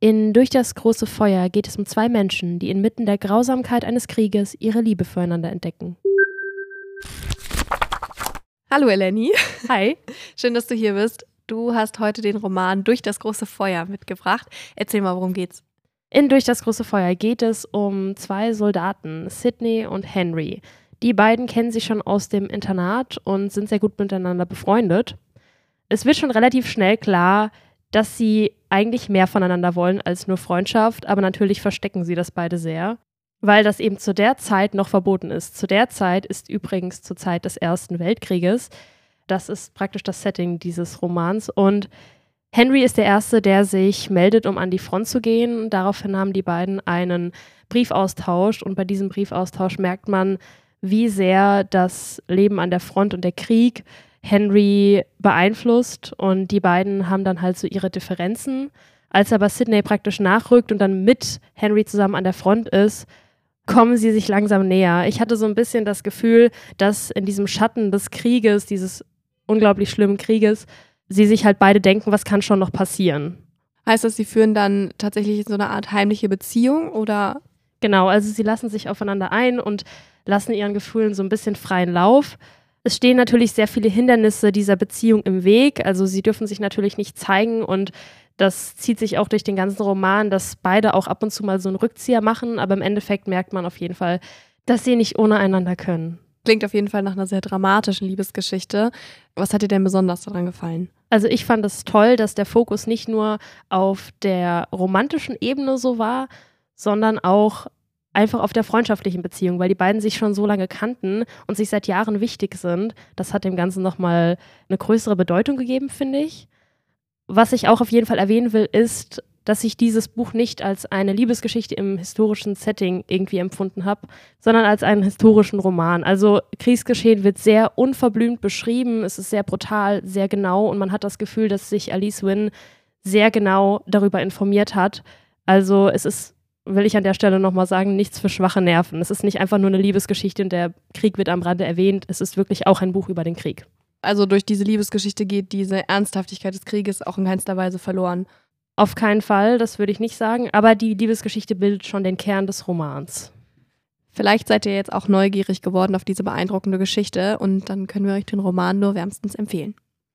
In Durch das große Feuer geht es um zwei Menschen, die inmitten der Grausamkeit eines Krieges ihre Liebe füreinander entdecken. Hallo Eleni. Hi. Schön, dass du hier bist. Du hast heute den Roman Durch das große Feuer mitgebracht. Erzähl mal, worum geht's? In Durch das große Feuer geht es um zwei Soldaten, Sidney und Henry. Die beiden kennen sich schon aus dem Internat und sind sehr gut miteinander befreundet. Es wird schon relativ schnell klar, dass sie eigentlich mehr voneinander wollen als nur Freundschaft, aber natürlich verstecken sie das beide sehr, weil das eben zu der Zeit noch verboten ist. Zu der Zeit ist übrigens zur Zeit des Ersten Weltkrieges. Das ist praktisch das Setting dieses Romans und Henry ist der Erste, der sich meldet, um an die Front zu gehen. Daraufhin haben die beiden einen Briefaustausch und bei diesem Briefaustausch merkt man, wie sehr das Leben an der Front und der Krieg Henry beeinflusst und die beiden haben dann halt so ihre Differenzen. Als aber Sidney praktisch nachrückt und dann mit Henry zusammen an der Front ist, kommen sie sich langsam näher. Ich hatte so ein bisschen das Gefühl, dass in diesem Schatten des Krieges, dieses unglaublich schlimmen Krieges, sie sich halt beide denken, was kann schon noch passieren. Heißt das, sie führen dann tatsächlich so eine Art heimliche Beziehung oder? Genau, also sie lassen sich aufeinander ein und lassen ihren Gefühlen so ein bisschen freien Lauf. Es stehen natürlich sehr viele Hindernisse dieser Beziehung im Weg. Also sie dürfen sich natürlich nicht zeigen und das zieht sich auch durch den ganzen Roman, dass beide auch ab und zu mal so einen Rückzieher machen, aber im Endeffekt merkt man auf jeden Fall, dass sie nicht ohne einander können. Klingt auf jeden Fall nach einer sehr dramatischen Liebesgeschichte. Was hat dir denn besonders daran gefallen? Also ich fand es toll, dass der Fokus nicht nur auf der romantischen Ebene so war, sondern auch einfach auf der freundschaftlichen Beziehung, weil die beiden sich schon so lange kannten und sich seit Jahren wichtig sind. Das hat dem Ganzen nochmal eine größere Bedeutung gegeben, finde ich. Was ich auch auf jeden Fall erwähnen will, ist, dass ich dieses Buch nicht als eine Liebesgeschichte im historischen Setting irgendwie empfunden habe, sondern als einen historischen Roman. Also Kriegsgeschehen wird sehr unverblümt beschrieben, es ist sehr brutal, sehr genau und man hat das Gefühl, dass sich Alice Wynne sehr genau darüber informiert hat. Also es ist will ich an der Stelle nochmal sagen, nichts für schwache Nerven. Es ist nicht einfach nur eine Liebesgeschichte und der Krieg wird am Rande erwähnt. Es ist wirklich auch ein Buch über den Krieg. Also durch diese Liebesgeschichte geht diese Ernsthaftigkeit des Krieges auch in keinster Weise verloren. Auf keinen Fall, das würde ich nicht sagen. Aber die Liebesgeschichte bildet schon den Kern des Romans. Vielleicht seid ihr jetzt auch neugierig geworden auf diese beeindruckende Geschichte und dann können wir euch den Roman nur wärmstens empfehlen.